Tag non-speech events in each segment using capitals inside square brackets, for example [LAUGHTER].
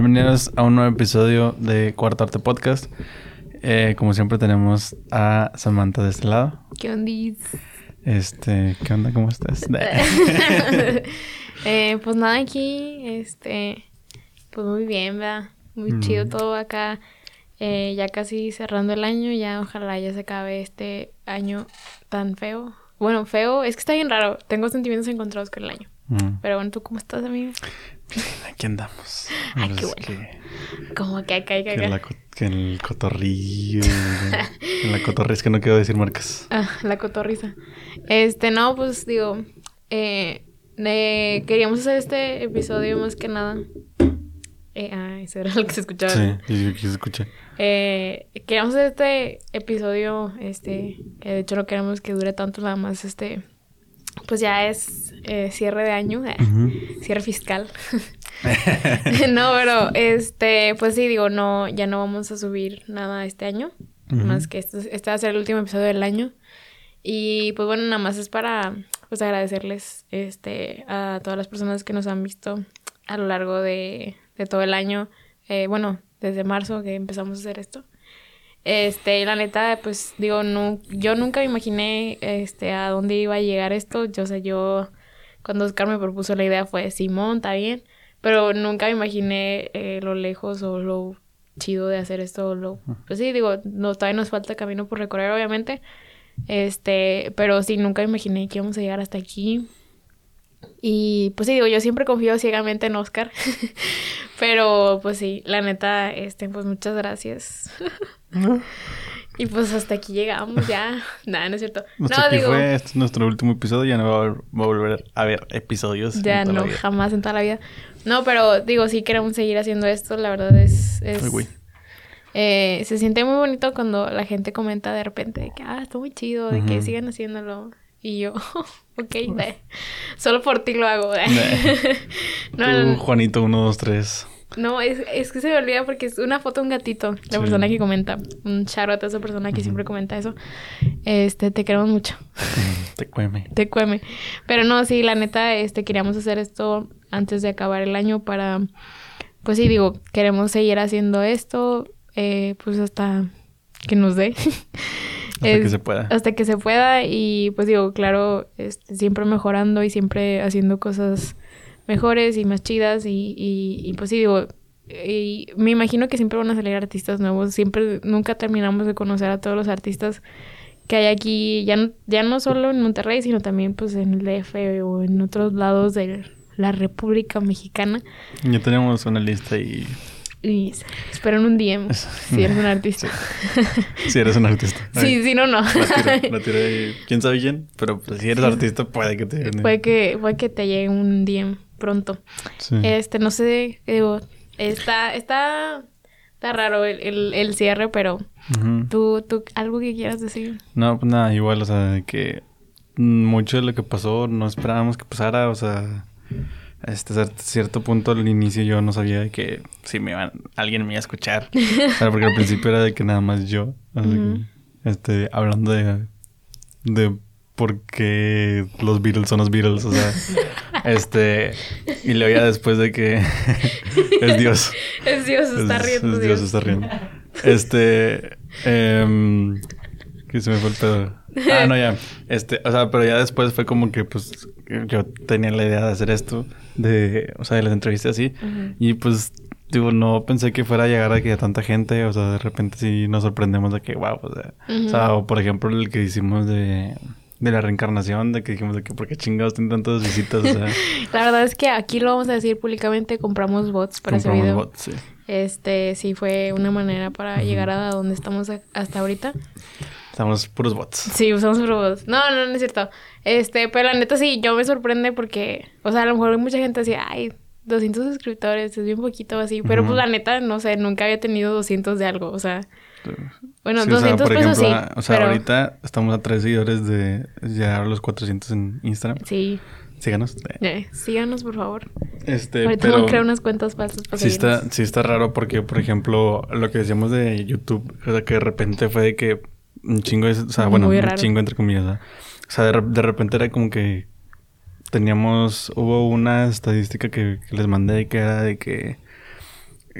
Bienvenidos a un nuevo episodio de Cuarto Arte Podcast. Eh, como siempre tenemos a Samantha de este lado. ¿Qué ondis? Este, ¿qué onda? ¿Cómo estás? [LAUGHS] [LAUGHS] eh, pues nada aquí, este, pues muy bien, ¿verdad? Muy chido todo acá. Eh, ya casi cerrando el año, ya ojalá ya se acabe este año tan feo. Bueno, feo, es que está bien raro. Tengo sentimientos encontrados con el año. Mm. Pero bueno, ¿tú cómo estás, amigo? Aquí andamos. Ay, qué bueno. Que, como que acá, acá, acá. Que, en el cotorrillo. en la [LAUGHS] cotorriza, es que no quiero decir marcas. Ah, la cotorriza. Este, no, pues digo, eh, queríamos hacer este episodio más que nada. Eh, ah, eso era lo que se escuchaba. Sí, yo que se escucha. Eh, queríamos hacer este episodio, este, que de hecho no queremos que dure tanto, nada más este pues ya es eh, cierre de año, eh, cierre fiscal. [LAUGHS] no, pero este, pues sí, digo, no, ya no vamos a subir nada este año, más que este, este va a ser el último episodio del año. Y pues bueno, nada más es para pues agradecerles este a todas las personas que nos han visto a lo largo de, de todo el año. Eh, bueno, desde marzo que empezamos a hacer esto. Este, la neta, pues digo, no, yo nunca me imaginé este, a dónde iba a llegar esto. Yo sé, yo, cuando Oscar me propuso la idea fue, Simón, está bien, pero nunca me imaginé eh, lo lejos o lo chido de hacer esto. Lo, pues sí, digo, no, todavía nos falta camino por recorrer, obviamente. Este, pero sí, nunca imaginé que íbamos a llegar hasta aquí. Y pues sí, digo, yo siempre confío ciegamente en Oscar. [LAUGHS] Pero pues sí, la neta, este, pues muchas gracias. [LAUGHS] [LAUGHS] y pues hasta aquí llegamos ya. [LAUGHS] Nada, no es cierto. no, digo, fue este es nuestro último episodio, ya no va a, volver a haber episodios. Ya no, jamás en toda la vida. No, pero digo, sí queremos seguir haciendo esto, la verdad es... es eh, se siente muy bonito cuando la gente comenta de repente de que, ah, está muy chido, de que sigan haciéndolo. Y yo, [LAUGHS] ok, solo por ti lo hago. no, Tú, Juanito, uno, dos, tres. No, es, es, que se me olvida porque es una foto de un gatito, la persona que comenta. Un charot a esa persona que siempre comenta eso. Este, te queremos mucho. [LAUGHS] te cueme. te cueme. Pero no, sí, la neta, este, queríamos hacer esto antes de acabar el año para... Pues sí, digo, queremos seguir haciendo esto, eh, pues hasta que nos dé. [LAUGHS] Hasta que se pueda. Hasta que se pueda y pues digo, claro, este, siempre mejorando y siempre haciendo cosas mejores y más chidas y, y, pues sí, digo, y me imagino que siempre van a salir artistas nuevos, siempre, nunca terminamos de conocer a todos los artistas que hay aquí, ya no, ya no solo en Monterrey, sino también pues en el DF o en otros lados de la República Mexicana. Ya tenemos una lista y y esperan un DM si eres un [LAUGHS] artista. si eres un artista. [LAUGHS] sí, si no, no. La [LAUGHS] quién sabe quién, pero pues, si eres artista puede que te Puede que, puede que te llegue un DM pronto. Este, no sé, digo, está, está, está raro el, el, cierre, pero tú, tú, algo que quieras decir. No, pues nada, igual, o sea, que mucho de lo que pasó no esperábamos que pasara, o sea este cierto punto al inicio yo no sabía que si me iban, alguien me iba a escuchar. [LAUGHS] porque al principio era de que nada más yo. este, hablando de, de por qué los Beatles son los Beatles. O sea, [LAUGHS] este. Y le oía después de que [LAUGHS] es Dios. Es Dios, está riendo. Es Dios, está riendo. Este. Eh, que se me fue el pedo. Ah, no, ya. Este, o sea, pero ya después fue como que, pues, yo tenía la idea de hacer esto, de, o sea, de las entrevistas así. Y pues, digo, no pensé que fuera a llegar a que a tanta gente, o sea, de repente sí nos sorprendemos de que, wow, o sea, o sea, o por ejemplo, el que hicimos de, de la reencarnación, de que dijimos de que, ¿por qué chingados tienen tantas visitas? O sea, [LAUGHS] la verdad es que aquí lo vamos a decir públicamente, compramos bots para ese video. Bots, sí. Este, sí fue una manera para llegar a donde estamos hasta ahorita. Usamos puros bots. Sí, usamos puros bots. No, no, no es cierto. Este, pero la neta sí, yo me sorprende porque, o sea, a lo mejor hay mucha gente así, ay, 200 suscriptores, es bien poquito así. Pero pues la neta, no sé, nunca había tenido 200 de algo, o sea. Bueno, 200 o pesos sí. O sea, ahorita estamos a tres seguidores de llegar a los 400 en Instagram. Sí. Síganos. Eh, síganos, por favor. Este, Ahorita pero... crear unas cuentas falsas para sí está, sí está raro porque, por ejemplo, lo que decíamos de YouTube, o sea, que de repente fue de que un chingo de... O sea, bueno, un chingo entre comillas. O sea, de, de, repente era como que teníamos... Hubo una estadística que, les mandé que era de que...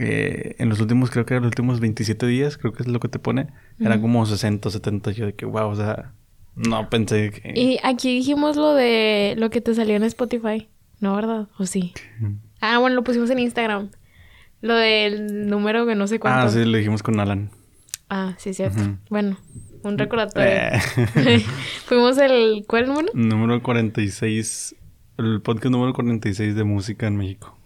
eh, en los últimos, creo que eran los últimos 27 días, creo que es lo que te pone, eran como 60, 70. Yo de que, wow, o sea, no pensé que. Y aquí dijimos lo de lo que te salió en Spotify, ¿no, verdad? ¿O sí? Ah, bueno, lo pusimos en Instagram. Lo del número que no sé cuánto. Ah, sí, lo dijimos con Alan. Ah, sí, cierto. Bueno, un recordatorio. Eh. [LAUGHS] Fuimos el... ¿Cuál número? Número 46. El podcast número 46 de música en México.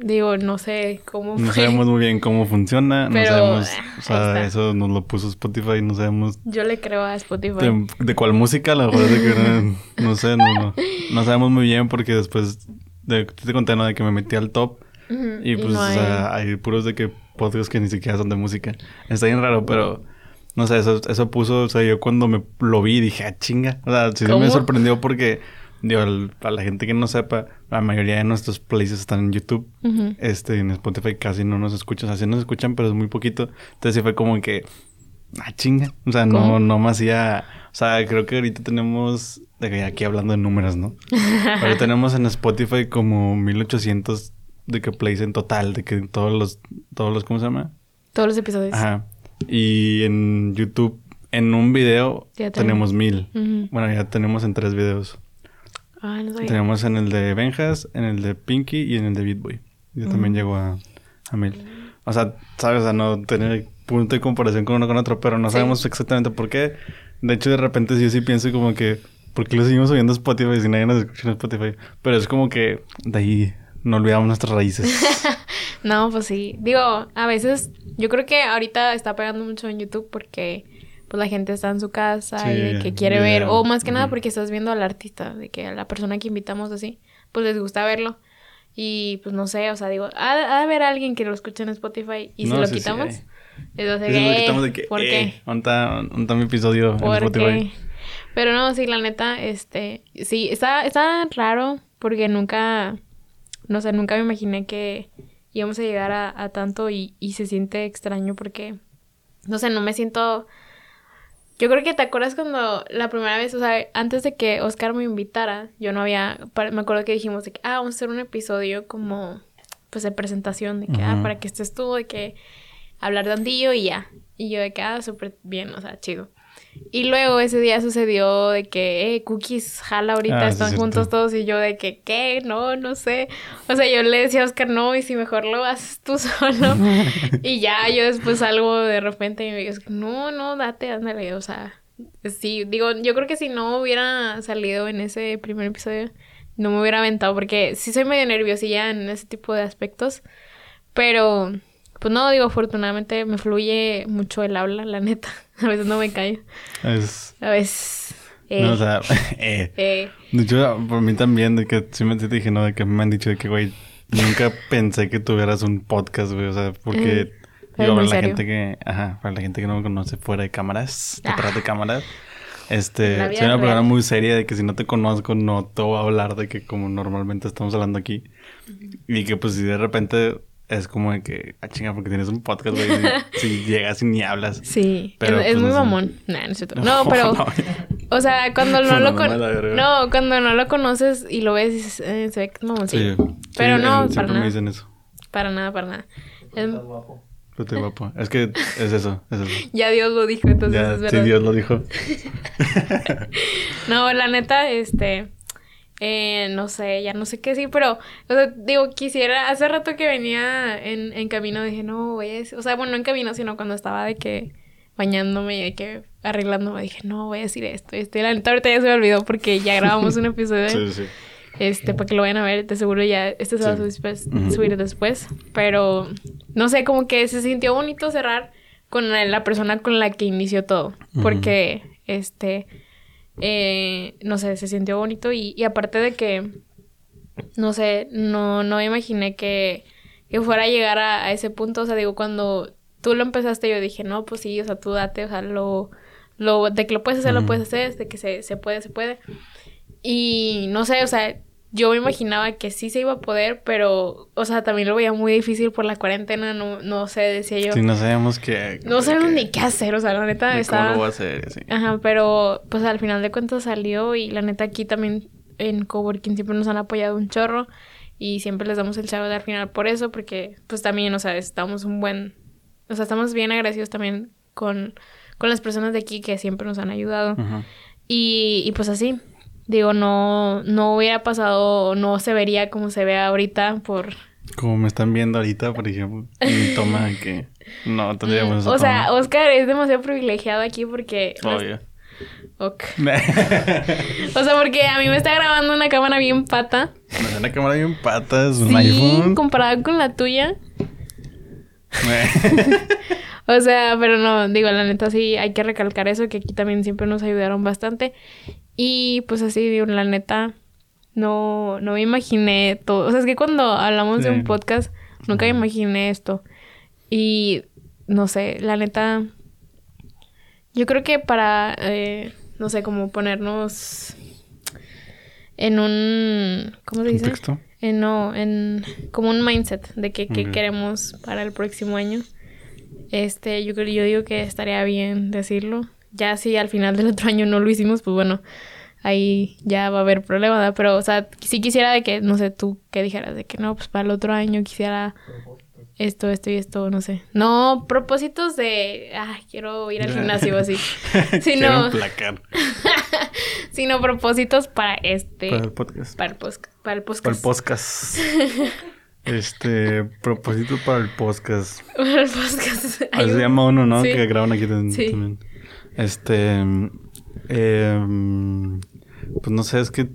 Digo, no sé cómo No sabemos muy bien cómo funciona. no sabemos... O sea, eso nos lo puso Spotify. No sabemos... Yo le creo a Spotify. ¿De, cuál música? La verdad es que no, sé. No, no, sabemos muy bien porque después... De, te conté, ¿no? De que me metí al top. y pues, o sea, hay puros de que podcasts que ni siquiera son de música. Está bien raro, pero... No sé, eso, eso puso... O sea, yo cuando me lo vi dije, ah, chinga. O sea, sí me sorprendió porque... Digo, para la gente que no sepa, la mayoría de nuestros playlists están en YouTube. Este, en Spotify casi no nos escuchan. O sea, sí nos escuchan, pero es muy poquito. Entonces sí fue como que... Ah, chinga. O sea, no, no me hacía... O sea, creo que ahorita tenemos... Aquí hablando de números, ¿no? [LAUGHS] pero tenemos en Spotify como 1800 de que plays en total. De que todos los... Todos los... ¿Cómo se llama? Todos los episodios. Ajá. Y en YouTube... En un video tenemos mil. Bueno, ya tenemos en tres videos. Ah, Tenemos en el de Benjas, en el de Pinky y en el de Beatboy. Yo también llego a, a mil. O sea, sabes, a no tener punto de comparación con uno con otro, pero no sabemos exactamente por qué. De hecho, de repente yo sí pienso como que, ¿por qué lo seguimos subiendo a Spotify si nadie nos escucha en Spotify? Pero es como que de ahí no olvidamos nuestras raíces. [LAUGHS] no, pues sí. Digo, a veces yo creo que ahorita está pegando mucho en YouTube porque pues la gente está en su casa y de que quiere ver, o más que nada porque estás viendo al artista, de que a la persona que invitamos así, pues les gusta verlo. Y pues no sé, o sea, digo, ha, de haber alguien que lo escuche en Spotify y si lo quitamos. Entonces, lo quitamos de que, ¿por eh, qué? ¿Dónde está, mi episodio en Spotify? Pero no, sí, la neta, este, sí, está, está raro porque nunca, no sé, nunca me imaginé que íbamos a llegar a, a tanto y, y se siente extraño porque, no sé, no me siento yo creo que te acuerdas cuando la primera vez, o sea, antes de que Oscar me invitara, yo no había, me acuerdo que dijimos de que, ah, vamos a hacer un episodio como, pues de presentación, de que, ah, para que estés tú, de que hablar de Andillo y ya. Y yo de que, ah, súper bien, o sea, chido. Y luego ese día sucedió de que, eh, Cookies jala ahorita, ah, están juntos todos y yo de que, ¿qué? No, no sé. O sea, yo le decía a Oscar, no, y si mejor lo haces tú [LAUGHS] solo. y ya yo después salgo de repente y me digo, no, no, date, ándale, o sea, sí, digo, yo creo que si no hubiera salido en ese primer episodio, no me hubiera aventado porque sí soy medio nerviosilla en ese tipo de aspectos, pero pues no, digo, afortunadamente me fluye mucho el habla, la neta. [LAUGHS] A veces no me callo. Es... A veces... Eh, no, o sea, [LAUGHS] eh. eh. Yo, por mí también, de que sí me dije, ¿no? De que me han dicho de que, güey, nunca pensé que tuvieras un podcast, güey. O sea, porque... Eh, digo, para la gente que... Ajá, para la gente que no me conoce fuera de cámaras, detrás de ah. cámaras. Este, soy una persona muy seria de que si no te conozco no te voy a hablar de que como normalmente estamos hablando aquí. Y que pues si de repente es como de que, ah, chinga, porque tienes un podcast, güey. si, [LAUGHS] llegas y ni hablas. Sí, pero, es, pues, muy mamón. no es cierto. No, [LAUGHS] pero. o sea, cuando [LAUGHS] no, lo conoces. No, cuando no lo conoces y lo ves, eh, se ve que es mamón. Sí. Pero no, para nada. me dicen eso. Para nada, para nada. Es guapo. Estoy guapo. Es que es eso, es eso. ya Dios lo dijo, entonces es verdad. Sí, Dios lo dijo. no, la neta, este. Eh, no sé, ya no sé qué sí, pero, o sea, digo, quisiera, hace rato que venía en, en camino, dije, no, voy a decir, o sea, bueno, no en camino, sino cuando estaba de que bañándome y de que arreglándome, dije, no, voy a decir esto, este, la neta ahorita ya se me olvidó porque ya grabamos un episodio, sí, sí. este, para que lo vayan a ver, de seguro ya, este se va a subir después, pero, no sé, como que se sintió bonito cerrar con la, persona con la que inició todo, porque, este eh, no sé, se sintió bonito y, aparte de que, no sé, no, no imaginé que, que fuera a llegar a, ese punto, o sea, digo, cuando tú lo empezaste yo dije, no, pues sí, o sea, tú date, o sea, lo, lo, de que lo puedes hacer, lo puedes hacer, de que se, se puede, se puede. Y no sé, o sea, yo me imaginaba que sí se iba a poder, pero, o sea, también lo veía muy difícil por la cuarentena, no, no sé, decía yo. Sí, no sabíamos qué... No sabíamos ni qué hacer, o sea, la neta estaba... ¿Cómo lo voy a hacer? Sí. Ajá, pero, pues al final de cuentas salió y la neta aquí también en Coworking siempre nos han apoyado un chorro Y siempre les damos el chavo al final por eso, porque pues también, o sea, estamos un buen, o sea, estamos bien agradecidos también con, con las personas de aquí que siempre nos han ayudado. y, y pues así, digo, no, no hubiera pasado, no se vería como se ve ahorita por... Como me están viendo ahorita, por ejemplo, mi toma que no tendríamos O sea, Oscar es demasiado privilegiado aquí porque... Obvio. [LAUGHS] O sea, porque a mí me está grabando una cámara bien pata. Una cámara bien pata, es un sí, iPhone. comparada con la tuya. [LAUGHS] o sea, pero no, digo, la neta sí hay que recalcar eso, que aquí también siempre nos ayudaron bastante. Y pues así, digo, la neta, no, no me imaginé todo. O sea, es que cuando hablamos de un podcast, nunca me imaginé esto. Y no sé, la neta, yo creo que para, eh, no sé, como ponernos en un, ¿cómo se dice? ¿Contexto? En, no, en como un mindset de que, queremos para el próximo año. Este, yo creo, yo digo que estaría bien decirlo. Ya si al final del otro año no lo hicimos, pues bueno, ahí ya va a haber problema, ¿verdad? Pero, o sea, sí quisiera de que, no sé, tú que dijeras de que no, pues para el otro año quisiera esto, esto y esto, no sé. No propósitos de, ah, quiero ir al gimnasio así. [LAUGHS] sino, sino [LAUGHS] propósitos para este. Para el podcast. Para el, podcast. Para el podcast. [LAUGHS] este, propósito para el podcast. Para el podcast. Así se llama uno, ¿no? Que graban aquí también. Este, eh, pues no sé, es que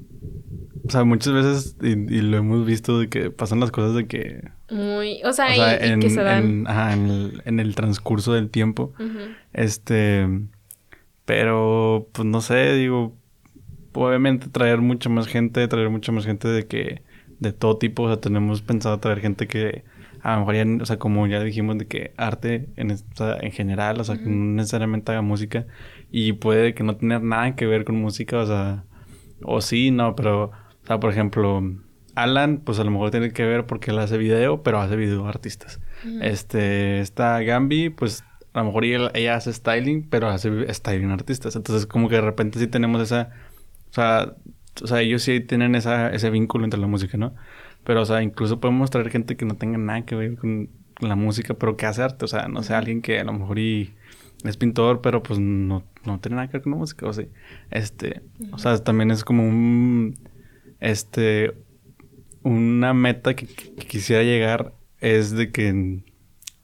o sea, muchas veces, y, lo hemos visto, de que pasan las cosas de que... Muy... O sea, y, que se dan... En, ajá, en, el, en el transcurso del tiempo. Este... Pero, pues no sé, digo... Obviamente traer mucha más gente, traer mucha más gente de que... De todo tipo, o sea, tenemos pensado traer gente que... A lo mejor ya, o sea, como ya dijimos, de que arte en, en general, o sea, que no necesariamente haga música. Y puede que no tener nada que ver con música, o sea... O sí, no, pero o sea, por ejemplo, Alan, pues a lo mejor tiene que ver porque él hace video, pero hace video artistas. Este, está Gambi, pues a lo mejor ella, hace styling, pero hace styling artistas. Entonces, como que de repente sí tenemos esa, o sea, o sea, ellos sí tienen esa, ese vínculo entre la música, ¿no? Pero, o sea, incluso podemos traer gente que no tenga nada que ver con, la música, pero que hace arte. O sea, no sé, alguien que a lo mejor y es pintor, pero pues no, no tiene nada que ver con la música, o sea, este, o sea, también es como un este, una meta que, quisiera llegar es de que,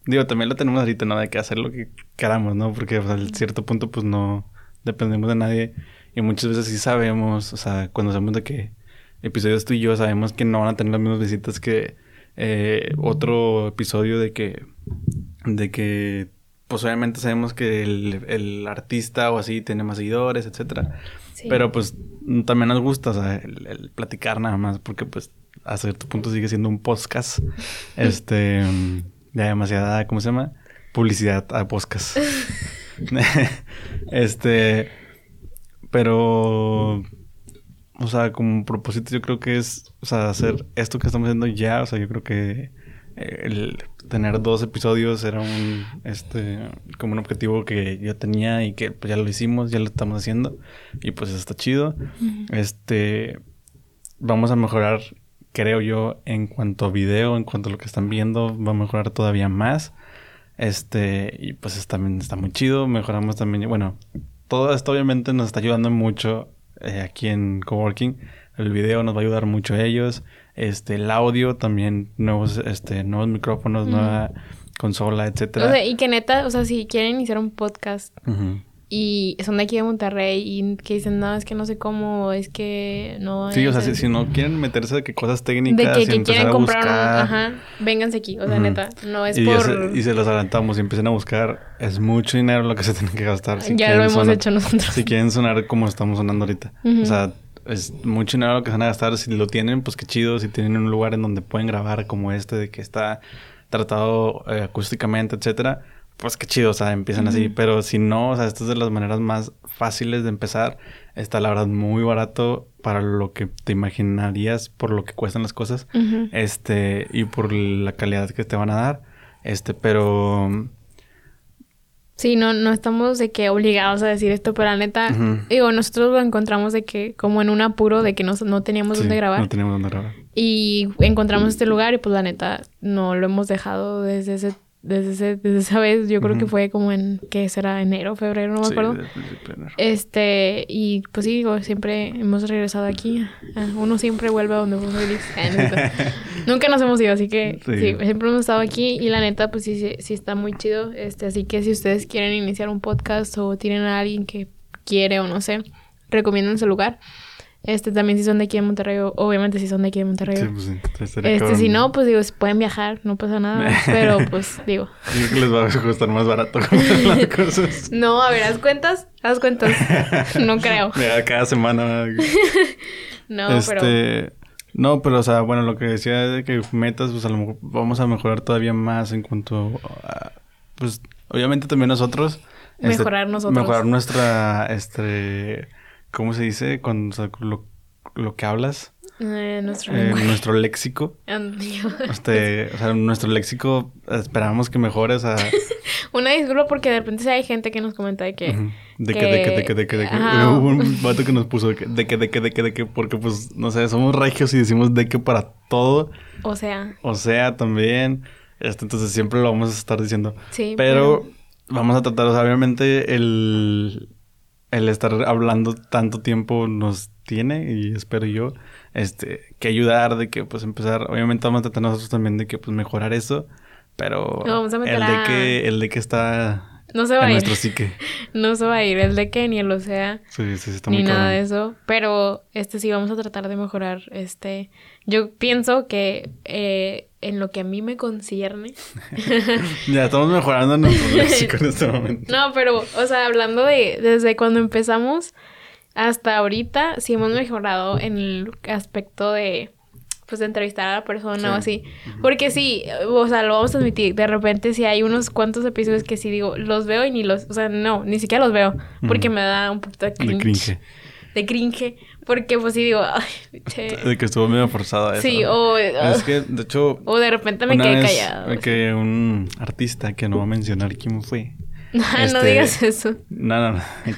digo, también lo tenemos ahorita, ¿no? De que hacer lo que queramos, ¿no? Porque a cierto punto, pues no dependemos de nadie y muchas veces sí sabemos, o sea, cuando sabemos de que episodios tú y yo sabemos que no van a tener las mismas visitas que eh, otro episodio de que, de que, pues obviamente sabemos que el, el artista o así tiene más seguidores, etcétera. Pero pues también nos gusta, o sea, el, platicar nada más, porque pues a cierto punto sigue siendo un podcast. [LAUGHS] este, ya demasiada, ¿cómo se llama? Publicidad a podcast. [LAUGHS] [LAUGHS] este, pero, o sea, como propósito yo creo que es, o sea, hacer esto que estamos haciendo ya, o sea, yo creo que el tener dos episodios era un este como un objetivo que yo tenía y que pues ya lo hicimos, ya lo estamos haciendo y pues está chido. Este vamos a mejorar creo yo en cuanto a video, en cuanto a lo que están viendo, va a mejorar todavía más. Este y pues también está muy chido, mejoramos también, bueno, todo esto obviamente nos está ayudando mucho eh, aquí en coworking. El video nos va a ayudar mucho a ellos este, el audio también, nuevos, este, nuevos micrófonos, nueva consola, etcétera. O sea, y que neta, o sea, si quieren iniciar un podcast y son de aquí de Monterrey y que dicen, no, es que no sé cómo, es que no... Sí, o sea, si, no quieren meterse de que cosas técnicas... De que, quieren comprar un... Ajá, vénganse aquí, o sea, neta, no es por... Se, y se los adelantamos y empiecen a buscar, es mucho dinero lo que se tiene que gastar. Si ya lo hemos hecho nosotros. Si quieren sonar como estamos sonando ahorita. O sea es mucho dinero lo que van a gastar. Si lo tienen, pues qué chido. Si tienen un lugar en donde pueden grabar como este, de que está tratado eh, acústicamente, etcétera, pues qué chido. O sea, empiezan así. Pero si no, o sea, esta es de las maneras más fáciles de empezar. Está la verdad muy barato para lo que te imaginarías por lo que cuestan las cosas. Este, y por la calidad que te van a dar. Este, pero Sí, no, no estamos de que obligados a decir esto, pero la neta, digo, nosotros lo encontramos de que como en un apuro de que no, no teníamos dónde grabar. No teníamos dónde grabar. Y encontramos este lugar y pues la neta no lo hemos dejado desde ese desde, ese, desde esa vez, yo creo que fue como en, ¿qué será? Enero, febrero, no me acuerdo. Este, y pues sí, digo, siempre hemos regresado aquí. Ah, uno siempre vuelve a donde fue feliz. Ah, [LAUGHS] Nunca nos hemos ido, así que sí. siempre hemos estado aquí y la neta, pues sí, sí, está muy chido. Este, así que si ustedes quieren iniciar un podcast o tienen a alguien que quiere o no sé, recomienden ese lugar. Este, también si son de aquí en Monterrey, obviamente si son de aquí en Monterrey. Sí, pues sí. Este, si no, pues digo, pueden viajar, no pasa nada. [LAUGHS] pero pues digo. que les va a costar más barato [LAUGHS] las cosas. No, a ver, haz cuentas, haz cuentas. [LAUGHS] No creo. Mira, cada semana. no, este... pero. No, pero o sea, bueno, lo que decía de que metas, pues a lo mejor vamos a mejorar todavía más en cuanto a, pues, obviamente también nosotros. Este, mejorar nosotros. Mejorar nuestra, este ¿Cómo se dice? Cuando lo, lo que hablas. Eh, nuestro, eh, nuestro léxico. [LAUGHS] este, o sea, nuestro léxico esperamos que mejore. O sea... [LAUGHS] Una disculpa porque de repente hay gente que nos comenta de que... De que, de que, de que, de que, de que. Hubo un vato que nos puso de que, de que, de que, de que, de que, porque pues, no sé, somos regios y decimos de que para todo. O sea. O sea, también. Este, entonces siempre lo vamos a estar diciendo. Sí. Pero, pero... vamos a tratar, o sea, obviamente el el estar hablando tanto tiempo nos tiene y espero yo este que ayudar de que pues empezar obviamente vamos a tratar nosotros también de que pues mejorar eso pero vamos a el de que el de que está no se va a ir. nuestro psique [LAUGHS] no se va a ir el de que ni el o sea sí, sí, está ni nada de eso pero este sí vamos a tratar de mejorar este yo pienso que eh, en lo que a mí me concierne. [LAUGHS] ya estamos mejorando nuestro léxico en este momento. [LAUGHS] No, pero, o sea, hablando de desde cuando empezamos hasta ahorita, sí hemos mejorado en el aspecto de, pues, de entrevistar a la persona o así. Porque sí, o sea, lo vamos a admitir, de repente sí hay unos cuantos episodios que sí digo, los veo y ni los, o sea, no, ni siquiera los veo, porque me da un poquito de cringe. De cringe. De cringe. Porque pues sí digo, ay, che. [LAUGHS] De que estuvo medio forzada eso. Sí, o... Es que, de hecho... O de repente me quedé callado. Que un artista, que no va a mencionar quién fue. [LAUGHS] no este, digas eso. No, no, no. [LAUGHS]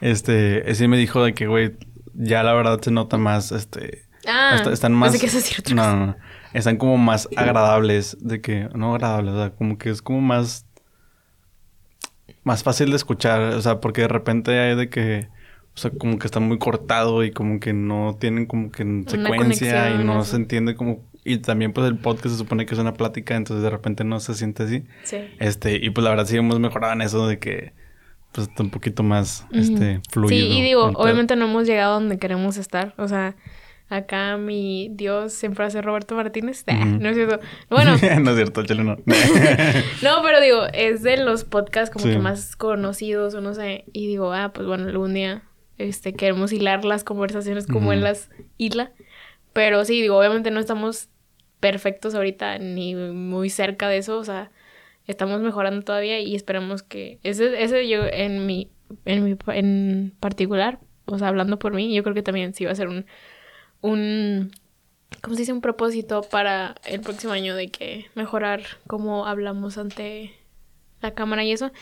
este, ese me dijo de que, güey, ya la verdad se nota más, este... Ah, están más... Que eso cierto. No, no, no. Están como más agradables de que... No agradables, o sea, como que es como más... Más fácil de escuchar, o sea, porque de repente hay de que o sea, como que está muy cortado y como que no tienen como que en secuencia y no se entiende como... Y también pues el podcast se supone que es una plática, entonces de repente no se siente así. Sí. Este, y pues la verdad sí hemos mejorado en eso de que pues está un poquito más, este, fluido. Sí, y digo, obviamente no hemos llegado donde queremos estar, o sea... Acá mi Dios siempre hace Roberto Martínez. [LAUGHS] No es cierto. Bueno. [LAUGHS] no es cierto, chelo no. [LAUGHS] no, pero digo, es de los podcasts como que más conocidos o no sé. Y digo, ah, pues bueno, algún día este, queremos hilar las conversaciones como él las hila. Pero sí, digo, obviamente no estamos perfectos ahorita ni muy cerca de eso, o sea, estamos mejorando todavía y esperamos que ese, ese yo en mi, en mi, en particular, o sea, hablando por mí, yo creo que también sí va a ser un, un, ¿cómo se dice? Un propósito para el próximo año de que mejorar cómo hablamos ante la cámara y eso.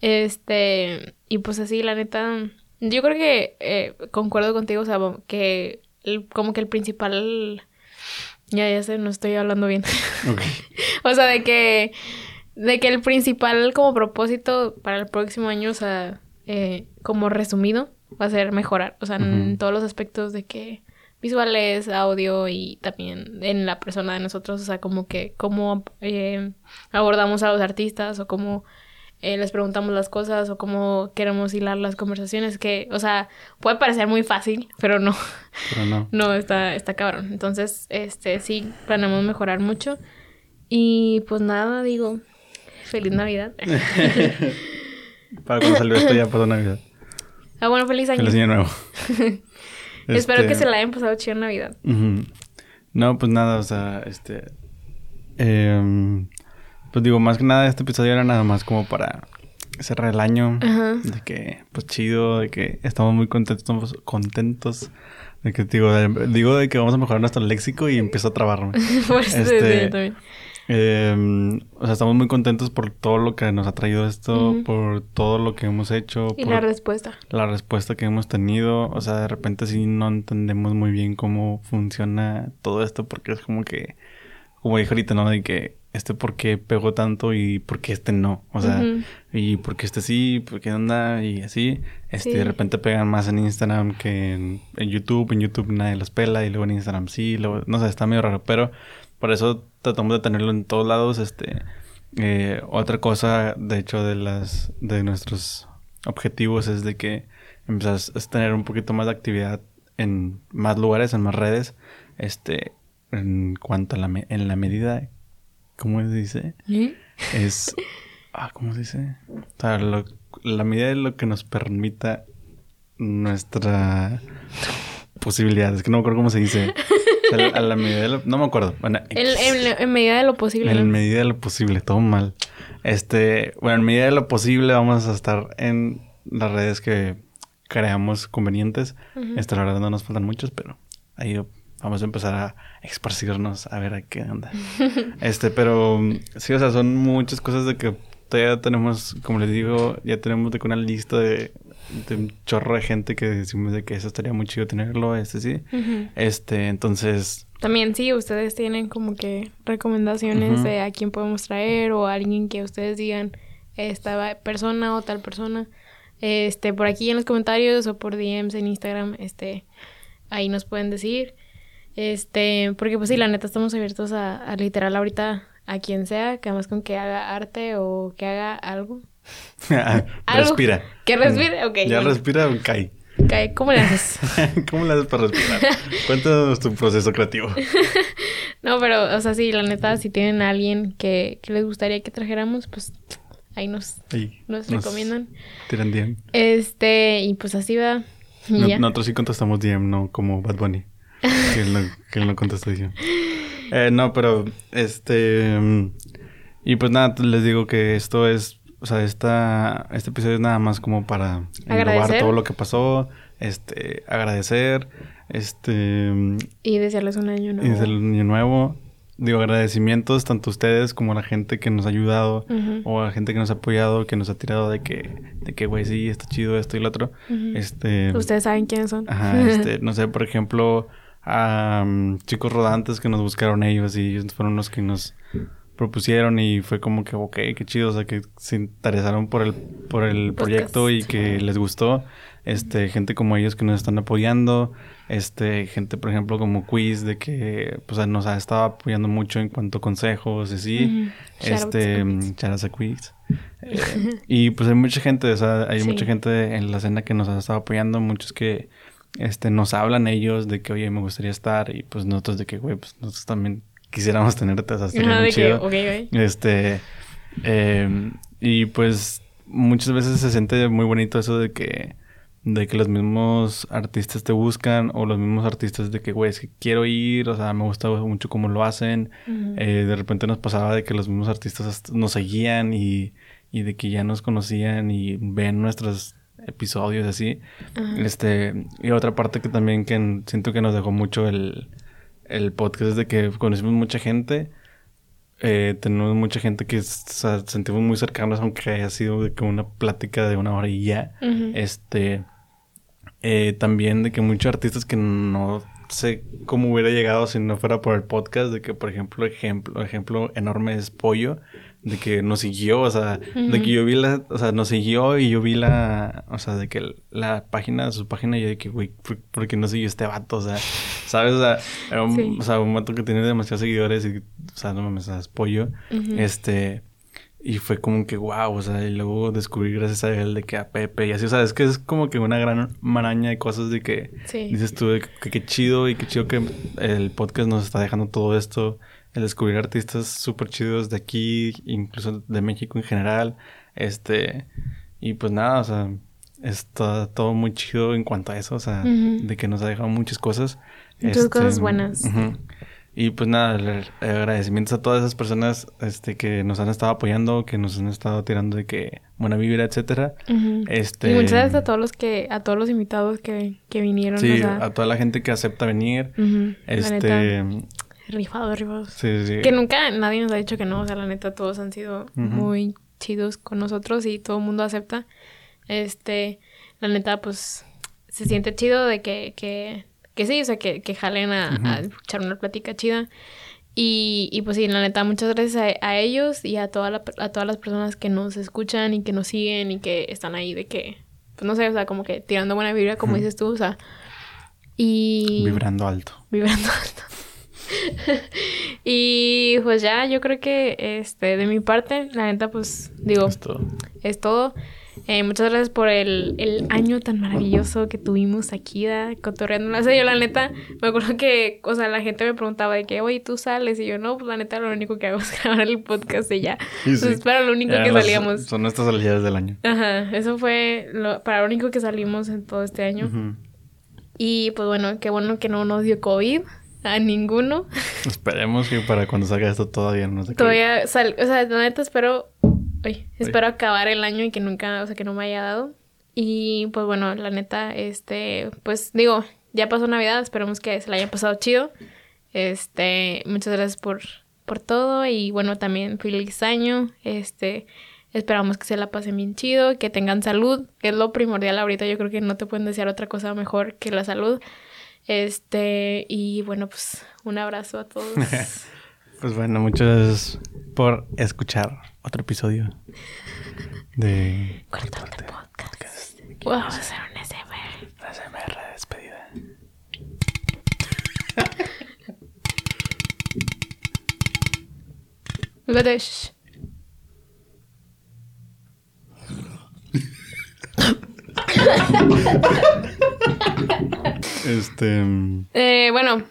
Este, y pues así, la neta, yo creo que eh, concuerdo contigo, o sea, que como que el principal... Ya, ya sé, no estoy hablando bien. [LAUGHS] o sea, de que... De que el principal como propósito para el próximo año, o sea, eh, como resumido, va a ser mejorar. O sea, en todos los aspectos de que visuales, audio y también en la persona de nosotros, o sea, como que cómo eh, abordamos a los artistas o cómo eh, les preguntamos las cosas o cómo queremos hilar las conversaciones, que, o sea, puede parecer muy fácil, pero no. Pero no. [LAUGHS] no, está, está cabrón. Entonces, este, sí, planeamos mejorar mucho. Y pues nada, digo, feliz Navidad. [LAUGHS] Para cuando salió esto ya pasó Navidad. Ah, bueno, feliz año. Feliz año nuevo. [LAUGHS] Espero que este se la hayan pasado chido en Navidad. No, pues nada, o sea, este... Eh, pues digo, más que nada este episodio era nada más como para cerrar el año. De que, pues chido, de que estamos muy contentos, estamos contentos. De que digo de, digo de que vamos a mejorar nuestro léxico y empiezo a trabarme. [LAUGHS] Por eso este, Em, o sea, estamos muy contentos por todo lo que nos ha traído esto, por todo lo que hemos hecho. Y por la respuesta. La respuesta que hemos tenido. O sea, de repente sí no entendemos muy bien cómo funciona todo esto porque es como que, como dijo ahorita, ¿no? De que este por qué pegó tanto y por qué este no. O sea, y por qué este sí, por qué anda y así. Este, de repente pegan más en Instagram que en, en, YouTube. En YouTube nadie los pela y luego en Instagram sí. Luego, no sé, está medio raro, pero por eso tratamos de tenerlo en todos lados. Este, eh, otra cosa, de hecho, de las de nuestros objetivos es de que empezás a tener un poquito más de actividad en más lugares, en más redes. Este, en cuanto a la en la medida, ¿cómo se dice? Es, [LAUGHS] ah, ¿cómo se dice? O sea, la medida de lo que nos permita nuestra posibilidad. Es que no me acuerdo cómo se dice. [LAUGHS] a la medida de lo... No me acuerdo. Bueno, en, medida de lo posible. En medida de lo posible, todo mal. Este, bueno, en medida de lo posible vamos a estar en las redes que creamos convenientes. Esta la verdad no nos faltan muchos, pero ahí vamos a empezar a esparcirnos a ver a qué onda. [LAUGHS] este, pero sí, o sea, son muchas cosas de que todavía tenemos, como les digo, ya tenemos de una lista de de un chorro de gente que decimos de que eso estaría muy chido tenerlo, este sí. Este, entonces... También sí, ustedes tienen como que recomendaciones de a quién podemos traer o a alguien que ustedes digan esta persona o tal persona. Este, por aquí en los comentarios o por DMs en Instagram, este, ahí nos pueden decir. Este, porque pues sí, la neta estamos abiertos a, a literal ahorita a quien sea, que además con que haga arte o que haga algo. [LAUGHS] respira. ¿Que respire? Ok. Ya respira o cae. Cae. ¿Cómo le haces? [LAUGHS] ¿Cómo le haces para respirar? [LAUGHS] Cuéntanos tu proceso creativo. no, pero, o sea, sí, la neta, si tienen a alguien que, que les gustaría que trajéramos, pues ahí nos, nos, recomiendan. Tiran DM. Este, y pues así va. nosotros sí contestamos DM, no como Bad Bunny. que, él no, que él no contesta DM. Eh, no, pero este. Mm, y pues nada, les digo que esto es o sea, esta, este episodio es nada más como para englobar todo lo que pasó, este, agradecer, este... Y desearles un año nuevo. Y desearles un año nuevo. Digo, agradecimientos tanto a ustedes como a la gente que nos ha ayudado o a la gente que nos ha apoyado, que nos ha tirado de que, de que, güey, sí, está chido esto y lo otro. Este... Ustedes saben quiénes son. Ajá, [LAUGHS] este, no sé, por ejemplo, a chicos rodantes que nos buscaron ellos y ellos fueron los que nos propusieron y fue como que, ok, qué chido, o sea, que se interesaron por el, por el proyecto y que les gustó. Este, gente como ellos que nos están apoyando, este, gente, por ejemplo, como Quiz, de que, pues, nos ha estado apoyando mucho en cuanto a consejos, así, este, charas a Quiz. [LAUGHS] Eh, y pues hay mucha gente, o sea, hay mucha gente en la escena que nos ha estado apoyando, muchos que, este, nos hablan ellos de que, oye, me gustaría estar, y pues nosotros de que, güey, pues nosotros también quisiéramos tenerte, o sea, muy chido. Este, em, y pues muchas veces se siente muy bonito eso de que, de que los mismos artistas te buscan o los mismos artistas de que, güey, es que quiero ir, o sea, me gusta mucho cómo lo hacen. Eh, de repente nos pasaba de que los mismos artistas nos seguían y, y de que ya nos conocían y ven nuestros episodios así. Este, y otra parte que también que siento que nos dejó mucho el el podcast de que conocimos mucha gente. Eh, tenemos mucha gente que sentimos muy cercanos, aunque haya sido de que una plática de una hora y ya. Este. Eh, también de que muchos artistas que no sé cómo hubiera llegado si no fuera por el podcast, de que, por ejemplo, ejemplo, ejemplo enorme es Pollo de que nos siguió, o sea, de que yo vi la, o sea, nos siguió y yo vi la, o sea, de que la página, su página, y yo de que, güey, ¿por, qué no siguió este vato? O sea, ¿sabes? O sea, era un, o sea, un vato que tiene demasiados seguidores y, o sea, no me es pollo. Este, y fue como que, wow, o sea, y luego descubrí gracias a él de que a Pepe y así, o sea, es que es como que una gran maraña de cosas de que dices tú, de que qué chido y qué chido que el podcast nos está dejando todo esto el descubrir artistas súper chidos de aquí, incluso de México en general. Este, y pues nada, o sea, está todo muy chido en cuanto a eso, o sea, de que nos ha dejado muchas cosas. Muchas cosas este, buenas. Y pues nada, agradecimientos a todas esas personas este, que nos han estado apoyando, que nos han estado tirando de que buena vibra, etcétera. este, y muchas gracias a todos los que, a todos los invitados que, que vinieron. Sí, a toda la gente que acepta venir. Este, rifados, rifados. Sí, sí. Que nunca nadie nos ha dicho que no. O sea, la neta, todos han sido muy chidos con nosotros y todo el mundo acepta. Este, la neta, pues, se siente chido de que, que, que sí, o sea, que, que jalen a, a echar una plática chida. Y, y pues sí, la neta, muchas gracias a, a ellos y a, toda la- a todas las personas que nos escuchan y que nos siguen y que están ahí de que, pues no sé, o sea, como que tirando buena vibra, como dices tú, o sea. Y... Vibrando alto. Vibrando [LAUGHS] alto. [LAUGHS] y pues ya, yo creo que este de mi parte, la neta, pues digo, Esto. es todo. Eh, muchas gracias por el, el año tan maravilloso que tuvimos aquí, da, cotorreando. O sea, yo la neta, me acuerdo que, o sea, la gente me preguntaba de que, oye, ¿tú sales? Y yo, no, pues la neta, lo único que hago es [LAUGHS] grabar el podcast y ya. Sí, sí. Entonces, para lo único que las- salíamos. Son nuestras salidas del año. Ajá, eso fue lo, para lo único que salimos en todo este año. Ujú. Y pues bueno, qué bueno que no nos dio COVID a ninguno. Esperemos que para cuando salga esto todavía no se Todavía sal, o sea, la neta espero, ay, espero acabar el año y que nunca, o sea, que no me haya dado. Y pues bueno, la neta, este, pues digo, ya pasó Navidad, esperemos que se la hayan pasado chido. Este, muchas gracias por, por todo y bueno, también feliz año. Este, esperamos que se la pasen bien chido, que tengan salud, que es lo primordial ahorita. Yo creo que no te pueden desear otra cosa mejor que la salud. Este, y bueno, pues un abrazo a todos. [LAUGHS] Pues bueno, muchas gracias por escuchar otro episodio de Cuarto Corte de podcast. Podcast. Vamos a hacer un SMR. La SMR de despedida. Shh. [LAUGHS] Este. Eh, bueno,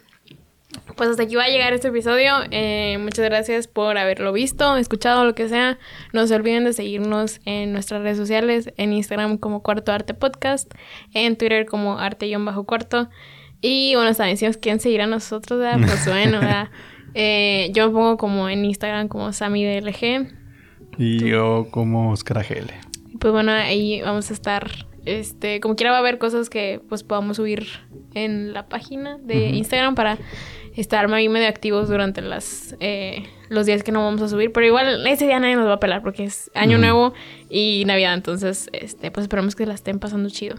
pues hasta aquí va a llegar este episodio. Eh, muchas gracias por haberlo visto, escuchado, lo que sea. No se olviden de seguirnos en nuestras redes sociales, en Instagram como Cuarto Arte Podcast, en Twitter como Arte-Cuarto. Y bueno, también si nos quieren seguir a nosotros, ¿verdad? pues [LAUGHS] bueno, ¿verdad? Eh, yo me pongo como en Instagram como SamiDLG. Y yo como Oscar AGL. Pues bueno, ahí vamos a estar, este, como quiera va a haber cosas que pues podamos subir en la página de Instagram para estar ahí medio activos durante las eh, los días que no vamos a subir, pero igual ese día nadie nos va a pelar porque es año nuevo y Navidad, entonces este pues esperamos que la estén pasando chido.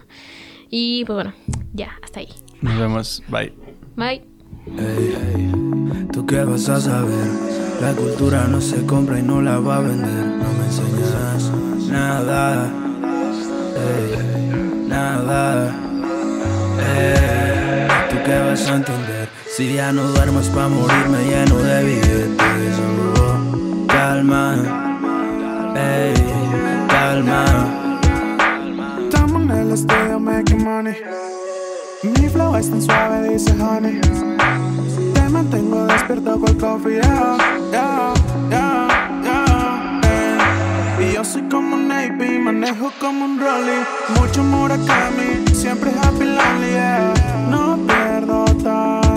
Y pues bueno, ya, hasta ahí. Nos vemos. Bye. Bye. Ey, ey, ¿tú qué vas a saber? La cultura no se compra y no la va a vender. No me enseñas nada, ey, nada. Ey, ¿Tú qué vas a entender? Si ya no duermo es pa' morirme lleno de billetes. Oh, calma, ey, calma. Estamos en el estudio making money. Mi flow es tan suave, dice honey. Te mantengo despierto con coffee, yeah, yeah, yeah, eh. Yo soy como un AP, manejo como un rolly. Mucho Murakami, siempre happy lonely, yeah. No pierdo tal.